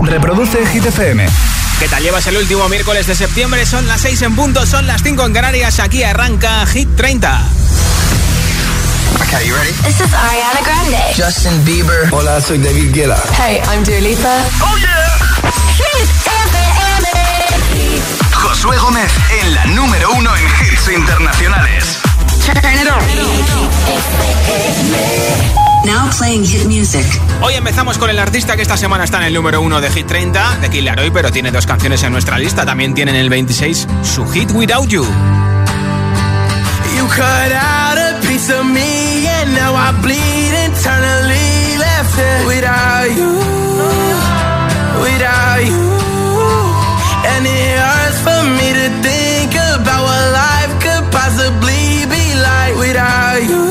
Reproduce Hit FM. ¿Qué tal llevas el último miércoles de septiembre? Son las 6 en punto, son las 5 en Canarias. Aquí arranca Hit 30. Okay, you ready? This is Ariana Grande. Justin Bieber. Hola, soy David Guetta. Hey, I'm Dua Lipa. Oh yeah. Hit FM. Josué Gómez en la número uno en hits internacionales. Turn it on. Now playing hit music. Hoy empezamos con el artista que esta semana está en el número uno de Hit 30, de Kid Laroi, pero tiene dos canciones en nuestra lista. También tiene en el 26 su hit Without You. You cut out a piece of me and now I bleed internally left it without you, without you. And it hurts for me to think about what life could possibly be like without you,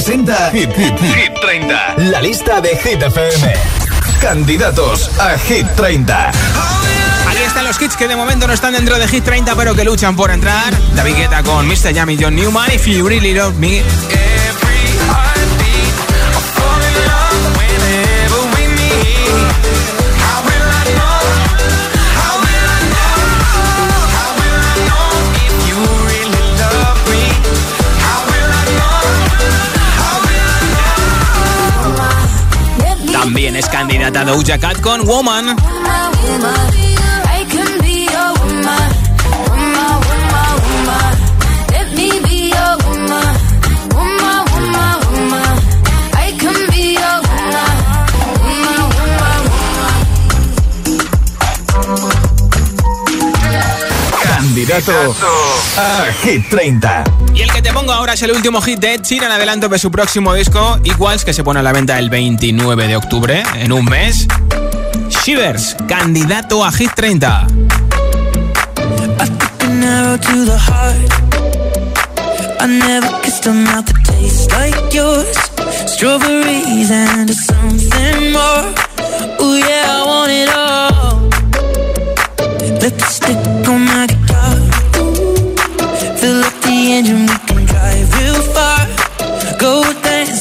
Gómez representa Hit, Hit, Hit 30. La lista de Hit FM. Candidatos a Hit 30. Aquí están los hits que de momento no están dentro de Hit 30, pero que luchan por entrar. David Guetta con Mr. Yami John Newman, If You Really Love Me. Your woman, woman, woman, woman. Candidato a Hit 30. Pongo ahora es el último hit de Ed Sheeran, adelanto de su próximo disco, Equals, que se pone a la venta el 29 de octubre, en un mes. Shivers, candidato a Hit 30. an arrow to the heart. I never kissed a mouth that tastes like yours. Strawberries and something more. Yeah, I want it all. On my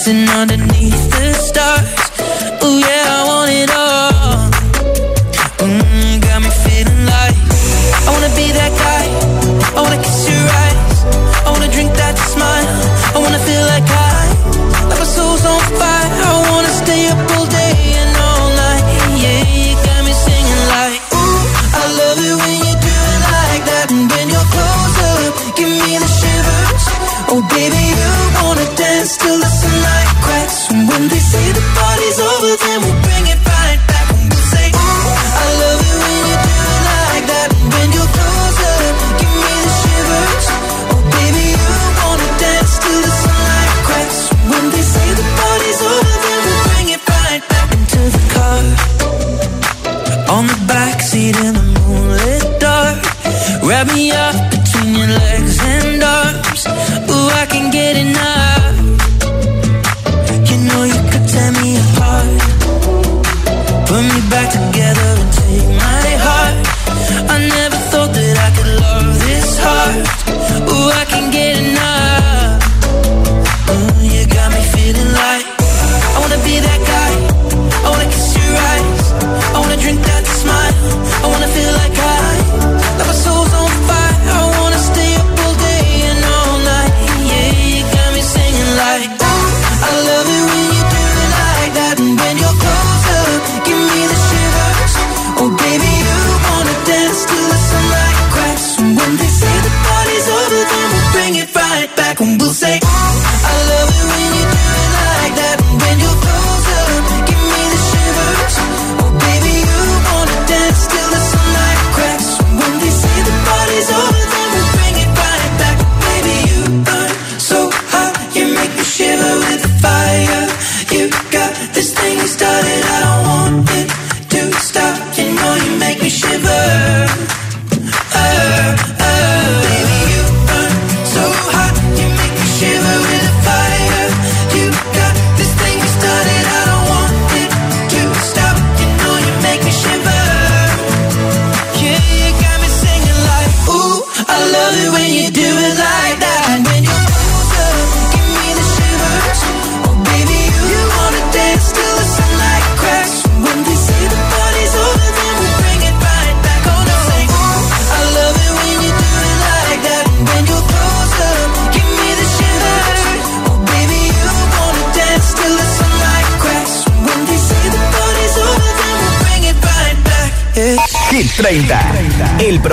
dancing underneath the stars.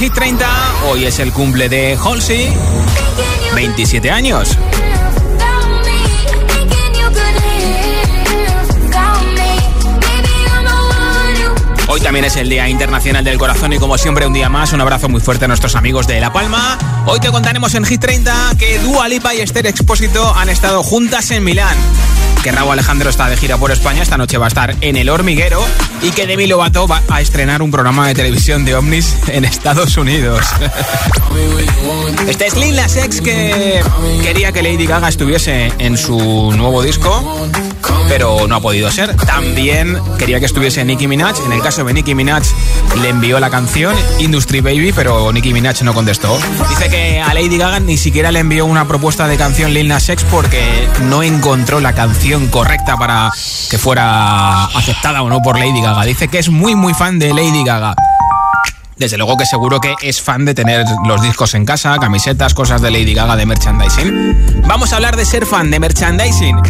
Hit 30. Hoy es el cumple de Halsey. 27 años. Hoy también es el Día Internacional del Corazón y como siempre un día más, un abrazo muy fuerte a nuestros amigos de La Palma. Hoy te contaremos en Hit 30 que Dua Lipa y Esther Expósito han estado juntas en Milán que Raúl Alejandro está de gira por España, esta noche va a estar en El Hormiguero y que Demi Lovato va a estrenar un programa de televisión de ovnis en Estados Unidos. Este es Lil Nas X que quería que Lady Gaga estuviese en su nuevo disco, pero no ha podido ser. También quería que estuviese Nicki Minaj. En el caso de Nicki Minaj le envió la canción Industry Baby, pero Nicki Minaj no contestó. Dice que a Lady Gaga ni siquiera le envió una propuesta de canción Lil Nas X porque no encontró la canción correcta para que fuera aceptada o no por Lady Gaga. Dice que es muy muy fan de Lady Gaga. Desde luego que seguro que es fan de tener los discos en casa, camisetas, cosas de Lady Gaga de merchandising. Vamos a hablar de ser fan de merchandising.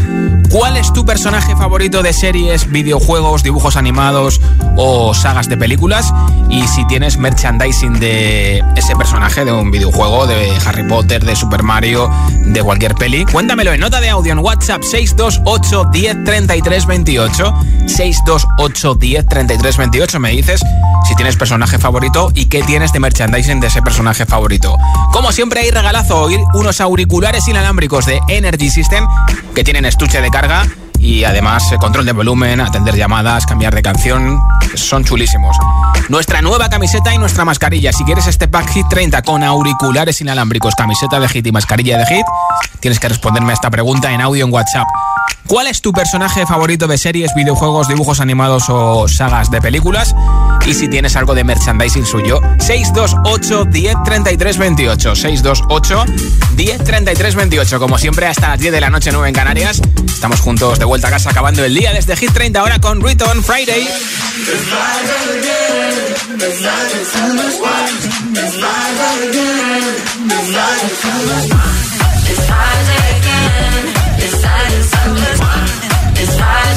¿Cuál es tu personaje favorito de series, videojuegos, dibujos animados o sagas de películas? Y si tienes merchandising de ese personaje, de un videojuego, de Harry Potter, de Super Mario, de cualquier peli, cuéntamelo en nota de audio en WhatsApp 628 10 33 28. 628 10 33 28. Me dices si tienes personaje favorito y qué tienes de merchandising de ese personaje favorito. Como siempre hay regalazo hoy unos auriculares inalámbricos de Energy System que tienen estuche de carga y además eh, control de volumen, atender llamadas, cambiar de canción, son chulísimos. Nuestra nueva camiseta y nuestra mascarilla. Si quieres este pack Hit 30 con auriculares inalámbricos, camiseta de Hit y mascarilla de Hit, tienes que responderme a esta pregunta en audio en WhatsApp. ¿Cuál es tu personaje favorito de series, videojuegos, dibujos animados o sagas de películas? Y si tienes algo de merchandising suyo, 628 10 33 28. 628 10 33 28. Como siempre, hasta las 10 de la noche, 9 en Canarias. Estamos juntos de vuelta a casa acabando el día desde Hit 30 ahora con Return Friday. I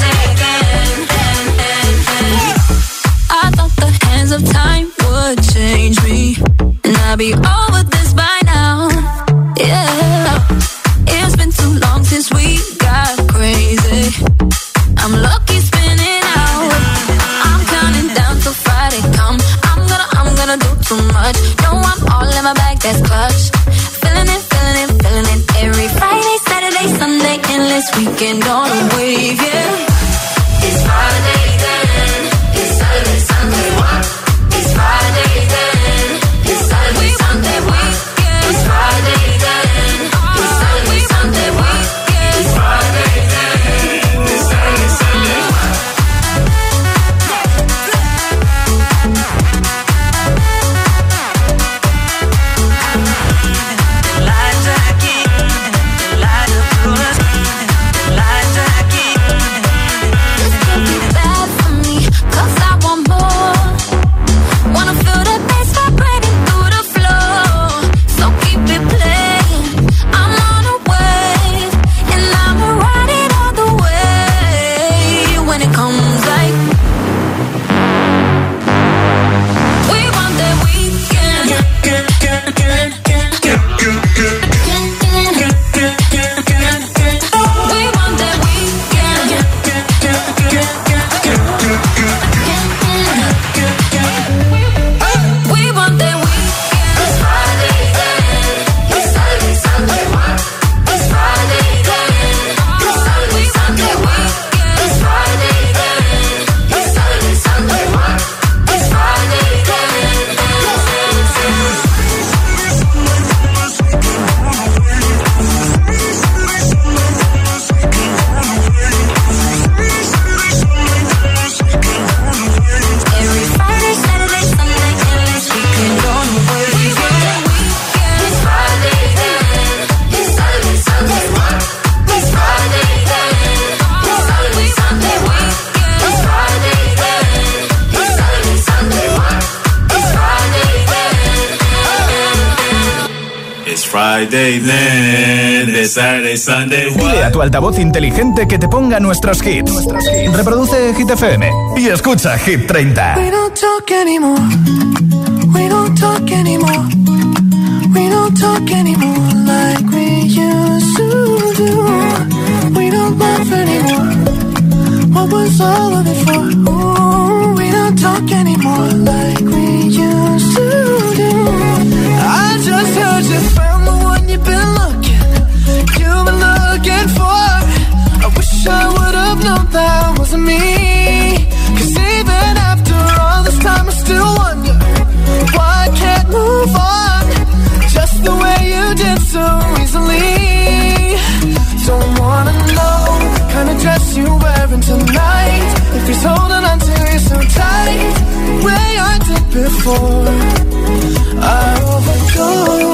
Friday then, it's Saturday, Sunday. Dile a tu altavoz inteligente que te ponga nuestros hits. Reproduce Hit FM y escucha Hit 30. We don't talk anymore. We don't don't talk anymore. We don't talk anymore like we used to do. We don't laugh anymore. What was all of it for? Ooh, we don't talk anymore like we used to do. I just heard you known that wasn't me. Cause even after all this time, I still wonder why I can't move on just the way you did so easily. Don't wanna know kind of dress you're wearing tonight. If he's holding on to you so tight, the way I did before. I overdosed.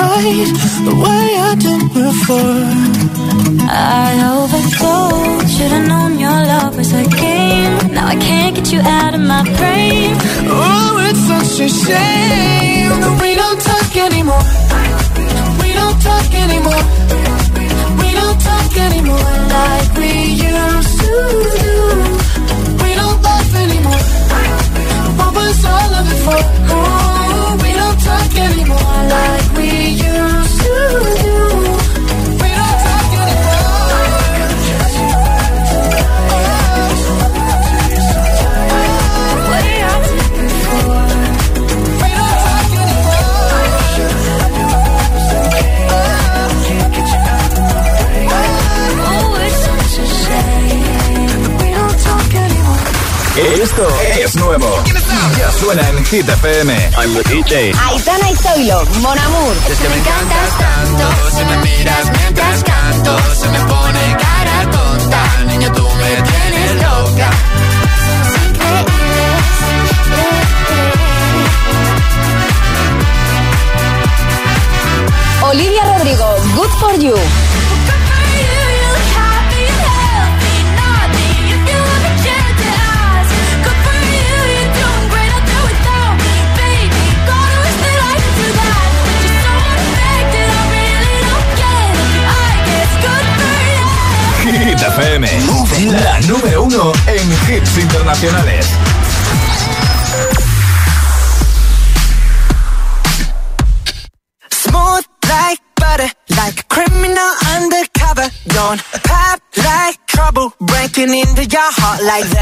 Right, the way I did before. I overdosed. Should've known your love was a game. Now I can't get you out of my brain. Oh, it's such a shame Hit FM. I'm the DJ. Aitana y Zoilo, Mon Amour. Es que me encantas internacionales. Smooth like butter, like a criminal undercover. Don't pop like trouble, breaking into your heart like that.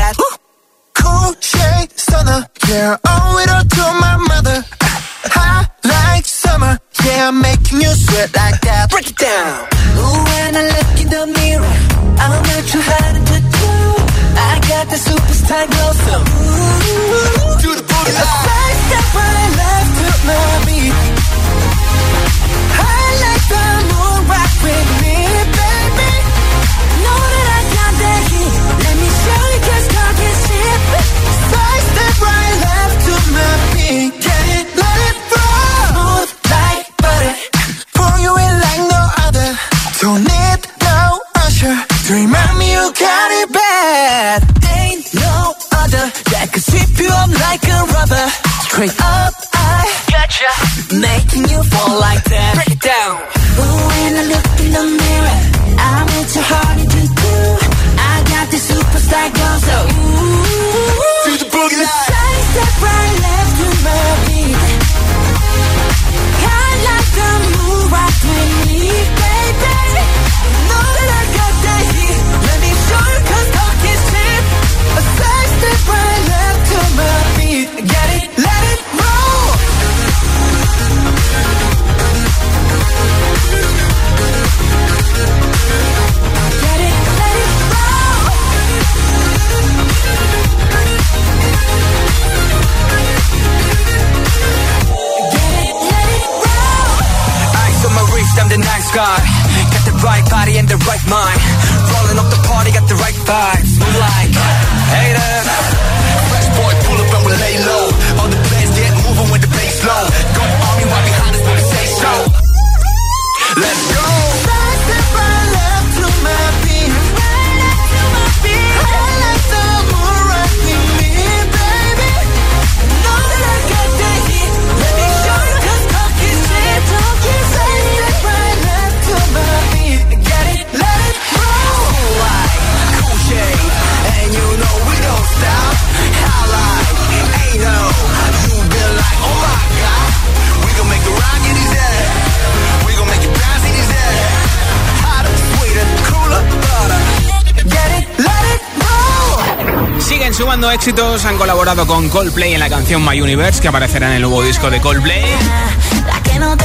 Sumando éxitos, han colaborado con Coldplay en la canción My Universe que aparecerá en el nuevo disco de Coldplay.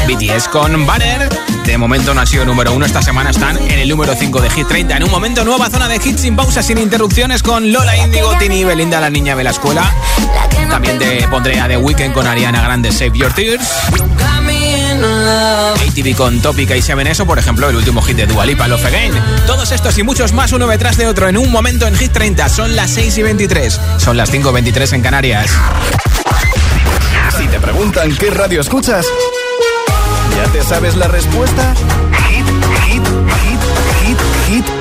BTS con Banner. De momento no ha sido número uno, esta semana están en el número 5 de Hit 30. En un momento, nueva zona de hits sin pausa, sin interrupciones con Lola Indigo, Tini, Belinda, la niña de la escuela. También te pondré a The Weeknd con Ariana Grande, Save Your Tears. ATV con Topic y Seven Eso, por ejemplo, el último hit de Dua Lipa, Love Again. Todos estos y muchos más, uno detrás de otro, en un momento en Hit 30. Son las 6 y 23. Son las 5 y 23 en Canarias. Si te preguntan qué radio escuchas, ¿ya te sabes la respuesta? Hit, hit, hit, hit, hit,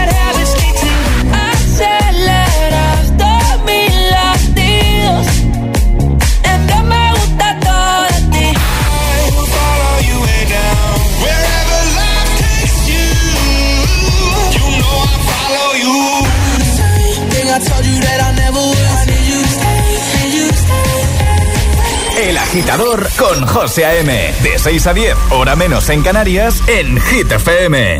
El agitador con José A.M. De 6 a 10, hora menos en Canarias, en Hit FM.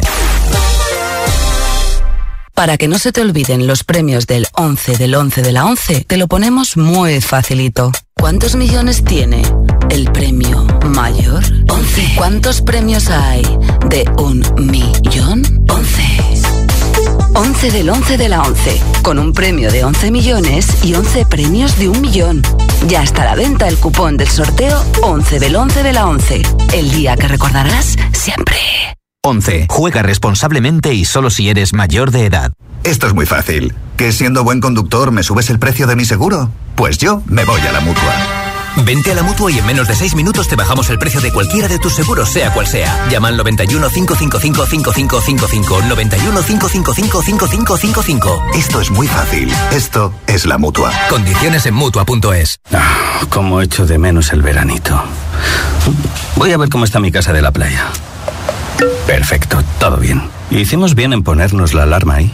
Para que no se te olviden los premios del 11 del 11 de la 11, te lo ponemos muy facilito. ¿Cuántos millones tiene el premio mayor? 11. ¿Cuántos premios hay de un millón? 11. 11 del 11 de la 11, con un premio de 11 millones y 11 premios de un millón. Ya está a la venta el cupón del sorteo 11 del 11 de la 11, el día que recordarás siempre. 11. Juega responsablemente y solo si eres mayor de edad. Esto es muy fácil. ¿Que siendo buen conductor me subes el precio de mi seguro? Pues yo me voy a la mutua. Vente a la mutua y en menos de 6 minutos te bajamos el precio de cualquiera de tus seguros, sea cual sea. Llama al 91 555 5555. 91 555 5555. Esto es muy fácil. Esto es la mutua. Condiciones en mutua.es. Ah, Como echo de menos el veranito. Voy a ver cómo está mi casa de la playa. Perfecto, todo bien. Hicimos bien en ponernos la alarma ahí,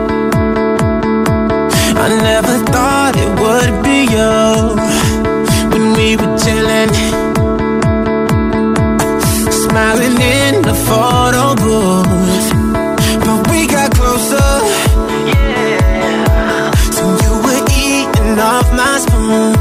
I never thought it would be you. When we were chilling, smiling in the photo booth. But we got closer. yeah. So you were eating off my spoon.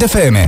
FM.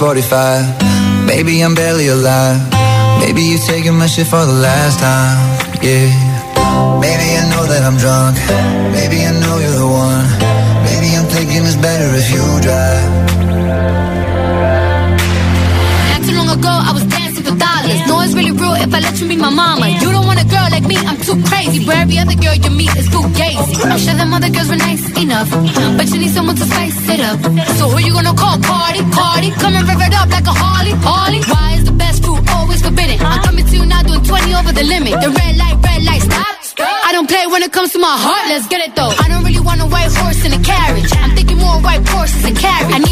45. Maybe I'm barely alive. Maybe you're taking my shit for the last time. Yeah. Maybe I know that I'm drunk. Maybe I know you're the one. Maybe I'm thinking it's better if you drive. Not too long ago, I was dancing for dollars. No, it's really real if I let you be my mama. You don't want a girl like me, I'm too crazy. Where every other girl you meet is too gazy. I'm sure them other girls were nice enough, but you need someone to spice it up. So who you gonna call? Party, call. The. The red light, red light, stop. I don't play when it comes to my heart, let's get it though. I don't really want a white horse in a carriage. I'm thinking more white horses and carriage.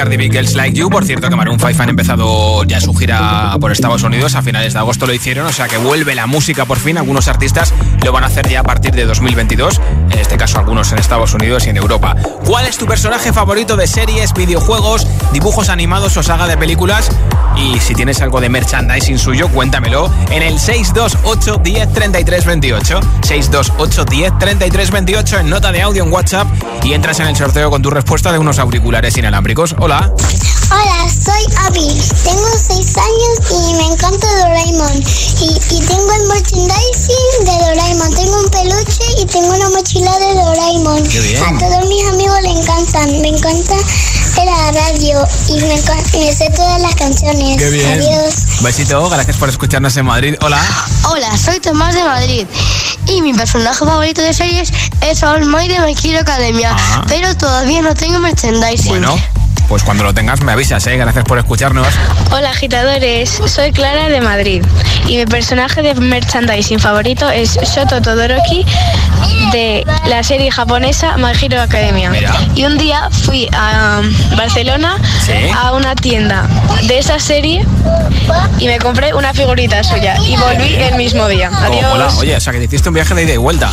Cardi B, Like You. Por cierto, que Maroon 5 han empezado ya su gira por Estados Unidos. A finales de agosto lo hicieron, o sea que vuelve la música por fin. Algunos artistas lo van a hacer ya a partir de 2022. En este caso, algunos en Estados Unidos y en Europa. ¿Cuál es tu personaje favorito de series, videojuegos, dibujos animados o saga de películas? Y si tienes algo de merchandising suyo, cuéntamelo en el 628 10 33 28. 628 10 33 28 en nota de audio en WhatsApp y entras en el sorteo con tu respuesta de unos auriculares inalámbricos. Hola. Hola, soy Abby. Tengo 6 años y me encanta Doraemon. Y, y tengo el merchandising de Doraemon. Tengo un peluche y tengo una mochila de Doraemon. Qué bien. A todos mis amigos le encantan. Me encanta la radio y me, me sé todas las canciones. Qué bien. Adiós. Besito, gracias por escucharnos en Madrid. Hola. Hola, soy Tomás de Madrid y mi personaje favorito de series es All Might de My Hero Academia, Ah. pero todavía no tengo merchandising. Bueno, pues cuando lo tengas me avisas, ¿eh? Gracias por escucharnos. Hola agitadores, soy Clara de Madrid y mi personaje de merchandising favorito es Shoto Todoroki de la serie japonesa My Hero Academia. Mira. Y un día fui a Barcelona Sí. a una tienda de esa serie y me compré una figurita suya y volví el mismo día. Oh, hola, oye, o sea que te hiciste un viaje de ida y vuelta.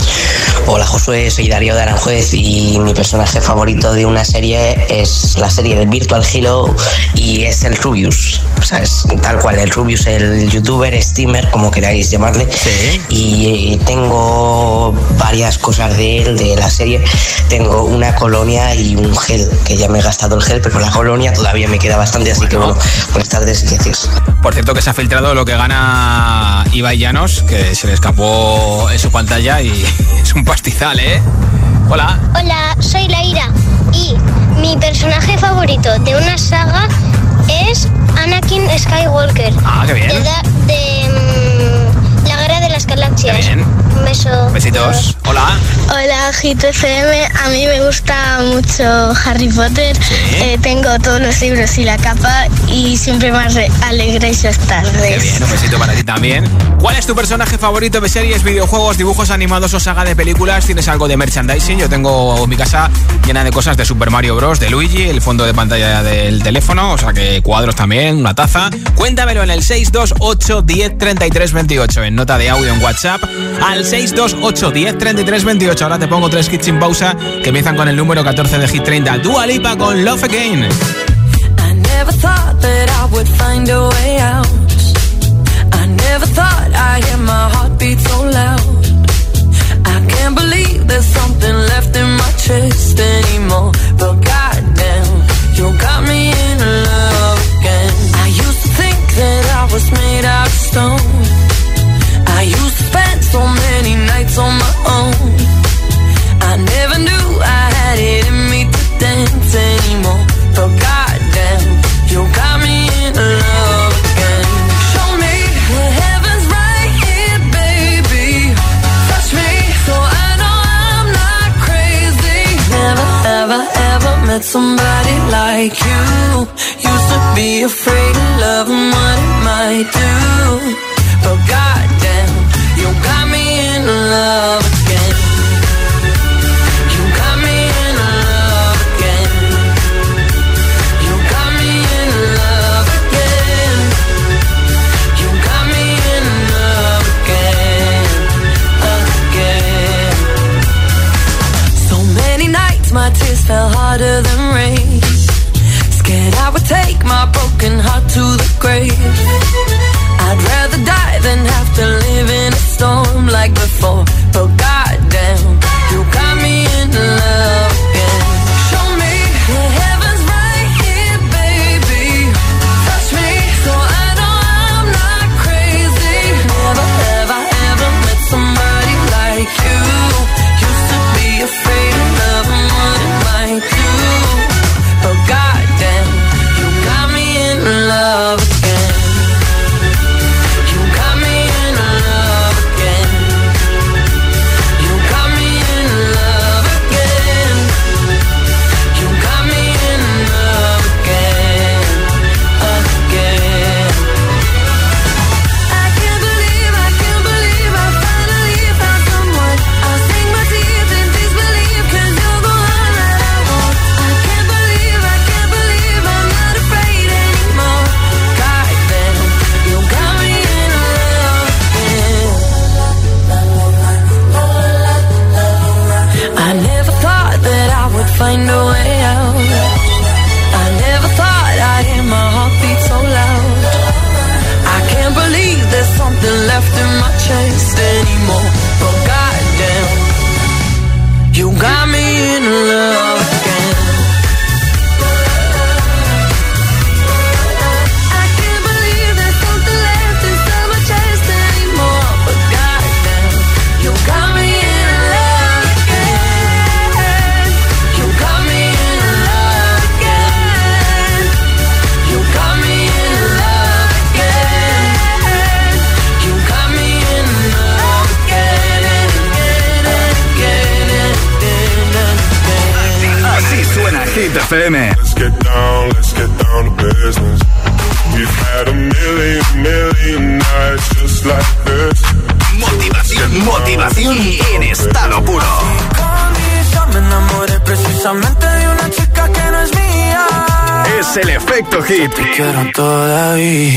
Hola Josué, soy Darío de Aranjuez y mi personaje favorito de una serie es la serie de Virtual Hero y es el Rubius. O sea, es tal cual, el Rubius, el youtuber, streamer, como queráis llamarle. Y eh, tengo varias cosas de él, de la serie. Tengo una colonia y un gel, que ya me he gastado el gel, pero la colonia todavía me queda bastante, así que bueno, buenas tardes y gracias. Por cierto que se ha filtrado lo que gana Ibai Llanos, que se le escapó en su pantalla y es un pastizal, ¿eh? Hola. Hola, soy Laira y mi personaje favorito de una saga es Anakin Skywalker. Ah, qué bien. De, mm, de las galaxias. Bien. Un beso. Besitos. Hola. Hola GTCM, a mí me gusta mucho Harry Potter, Eh, tengo todos los libros y la capa y siempre me re- alegréis las Qué tardes. bien, un besito para ti también. ¿Cuál es tu personaje favorito de series, videojuegos, dibujos animados o saga de películas? ¿Tienes algo de merchandising? Yo tengo mi casa llena de cosas de Super Mario Bros, de Luigi, el fondo de pantalla del teléfono, o sea que cuadros también, una taza. Cuéntamelo en el 628 10 33 28 en nota de audio en WhatsApp al 628 10 33 28. Ahora te pongo tres kits sin pausa que empiezan con el número 14 de Hit 30. Dua Lipa con Love Again. I never thought that I would find a way out. I never thought I'd hear my heartbeat so loud. I can't believe there's something left in my chest anymore. But goddamn, you got me in love again. I used to think that I was made out of stone. I used quiero todavía.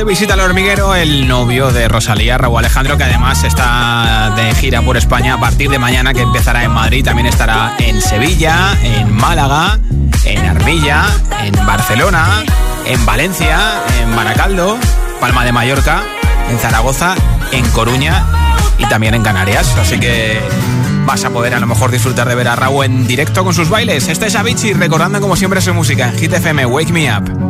30 esta noche visita al hormiguero el novio de Rosalía, Raúl Alejandro, que además está de gira por España a partir de mañana, que empezará en Madrid, también estará en Sevilla, en Málaga, en Armilla, en Barcelona, en Valencia, en Baracaldo, Palma de Mallorca, en Zaragoza, en Coruña y también en Canarias. Así que vas a poder a lo mejor disfrutar de ver a Raúl en directo con sus bailes. Este es Avicii recordando como siempre su música en Hit FM, Wake Me Up.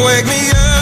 Wake me up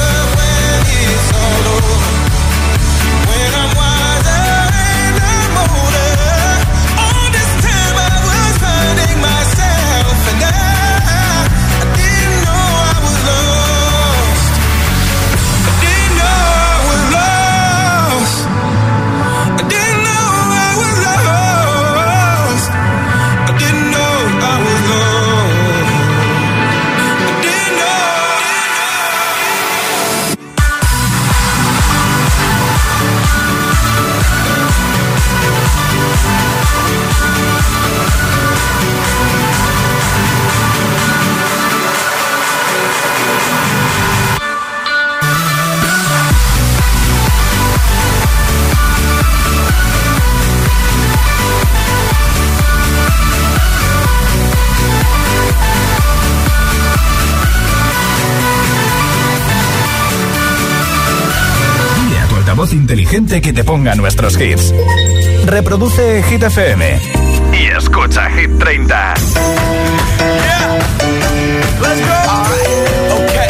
inteligente que te ponga nuestros hits. Reproduce Hit FM y escucha Hit 30. Let's go. okay.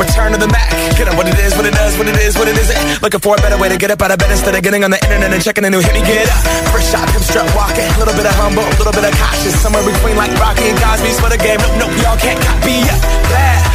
Return to the Mac. Get up what it is, what it does, what it is, what it isn't. Looking for a better way to get up out of bed instead of getting on the internet and checking a new hit. Me get up. First shot, hip strut walking. A little bit of humble, a little bit of cautious. Somewhere between like Rocky and Cosby's for the game. Nope, nope, y'all can't copy up. Bad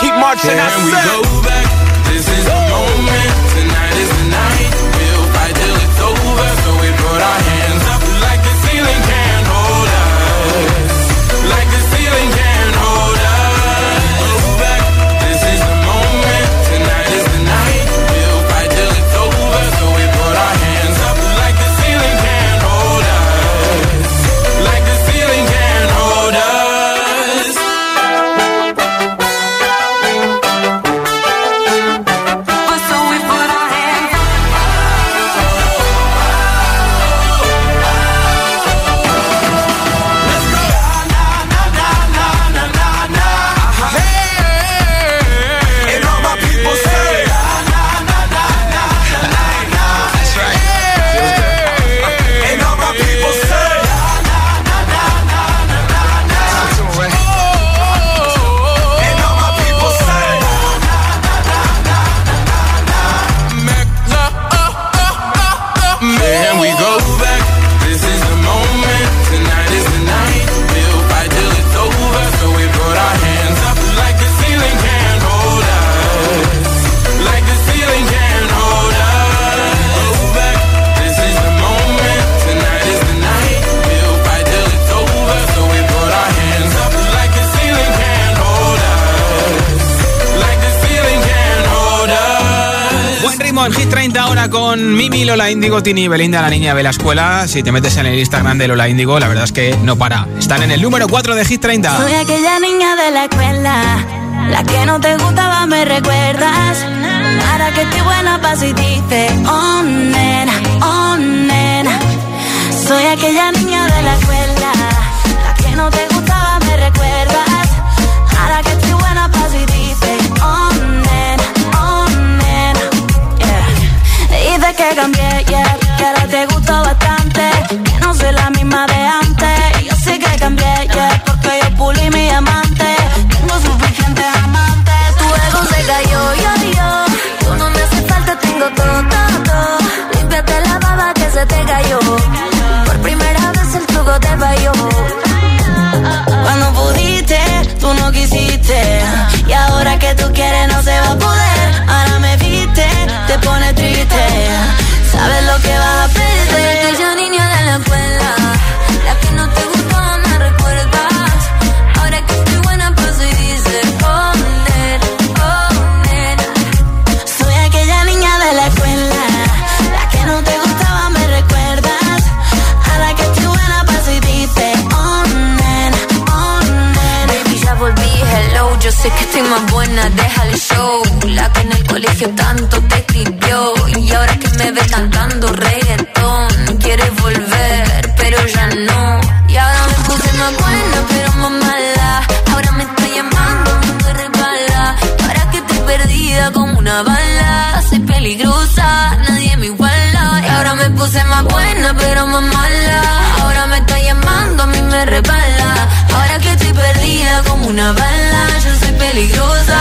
keep and I we go back. This is the moment. Tonight is the night. We'll fight till it's over. So we put our hands up like the ceiling can't Mimi, Lola Índigo, Tini, Belinda, la niña de la escuela. Si te metes en el Instagram de Lola Índigo, la verdad es que no para. Están en el número 4 de Hit 30. Soy aquella niña de la escuela, la que no te gustaba, me recuerdas. Ahora que estoy buena, paso y dice, oh nena, oh nena. Soy aquella niña de la escuela, que cambié, yeah, que ahora te gusto bastante. Que no soy la misma de antes. Yo sé que cambié, yeah, porque yo pulí mi amante. Tengo suficientes amantes. Tu ego se cayó, yo, yo. Tú no me hace falta, tengo todo, todo, todo. Límpiate la baba que se te cayó. Por primera vez el truco te falló. Cuando pudiste, tú no quisiste. Y ahora que tú quieres, no se va a poder. Ahora me viste, te pone triste. Sabes lo que vas a perder. Soy aquella niña de la escuela. La que no te gustaba, me recuerdas. Ahora que estoy buena, paso y dice: Oh, nena, oh, nena. Soy aquella niña de la escuela. La que no te gustaba, me recuerdas. Ahora que estoy buena, paso y dice: Oh, nena, oh, nena. Baby, ya volví, hello. Yo sé que estoy más buena, deja el show. La que en el colegio tanto te escribió. Ahora que me ves cantando reggaetón, quieres volver, pero ya no. Y ahora me puse más buena, pero más mala. Ahora me está llamando, me resbala. Ahora que estoy perdida como una bala. Soy peligrosa, nadie me iguala. Y ahora me puse más buena, pero más mala. Ahora me está llamando, a mí me resbala. Ahora que estoy perdida como una bala. Yo soy peligrosa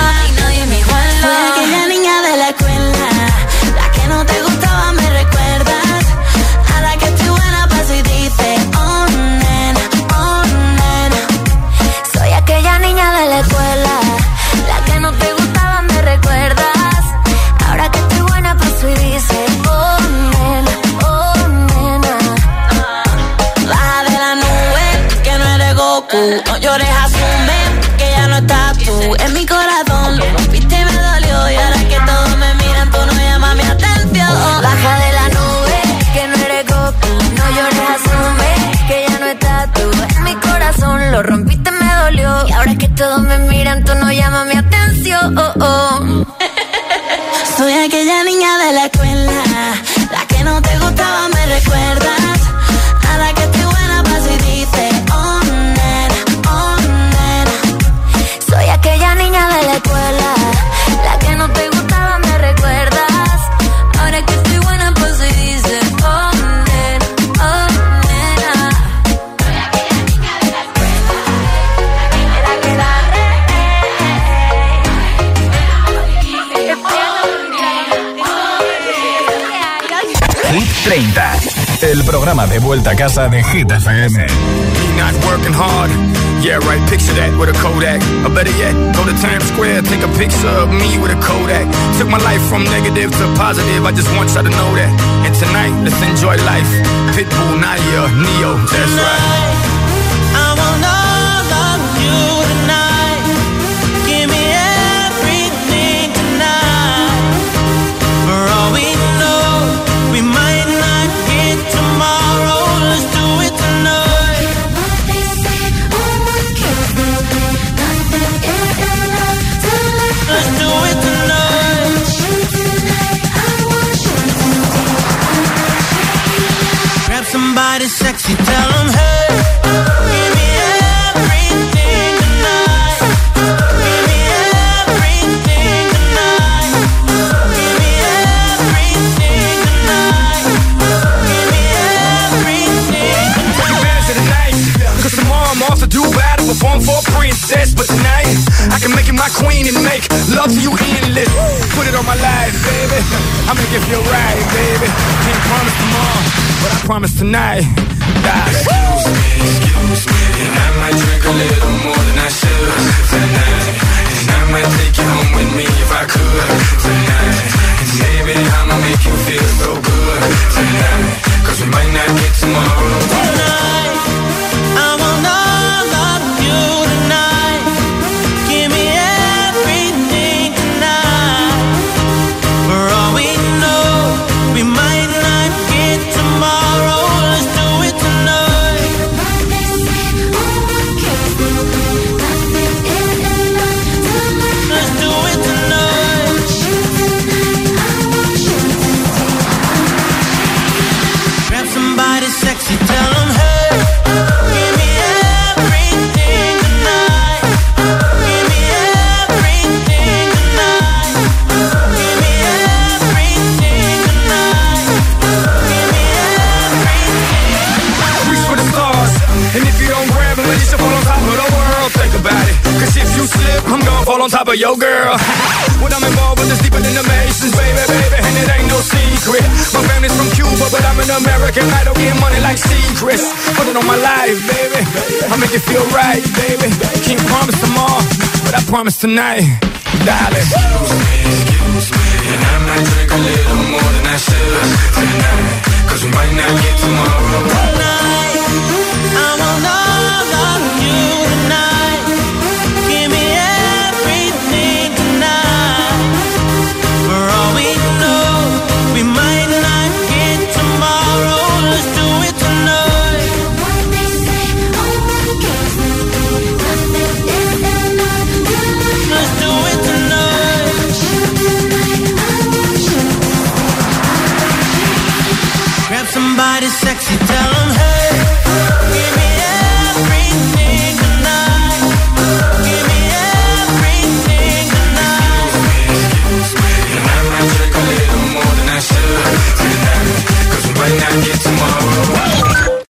lo rompiste, el programa de vuelta a casa de Hit FM. not working hard, Yeah, right, picture that with a Kodak. Or better yet, go to Times Square, take a picture of me with a Kodak. Took my life from negative to positive, I just want y'all to know that. And tonight, let's enjoy life. Pitbull, Nadia, Neo, that's right. Make you my queen and make love to you endless. Put it on my life, baby. I make it feel right, baby. Can't promise tomorrow, but I promise tonight. Excuse me, excuse me. And I might drink a little more than I should tonight. And I might take you home with me if I could tonight. And baby, I'ma make you feel so good tonight. Cause we might not get tomorrow. tonight. Tonight,